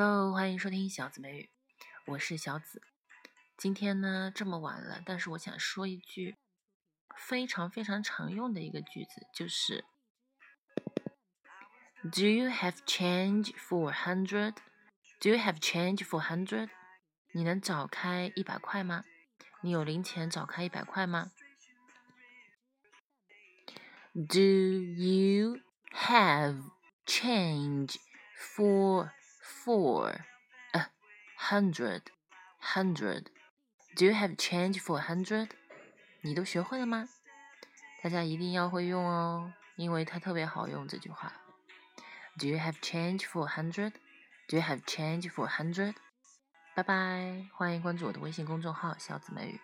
Hello，欢迎收听小紫美语，我是小紫。今天呢这么晚了，但是我想说一句非常非常常用的一个句子，就是 Do you have change for hundred? Do you have change for hundred? 你能找开一百块吗？你有零钱找开一百块吗？Do you have change for for a hundred hundred? Do you have change for hundred? 你都学会了吗？大家一定要会用哦，因为它特别好用这句话。Do you have change for hundred? Do you have change for hundred? 拜拜，欢迎关注我的微信公众号“小紫美语”。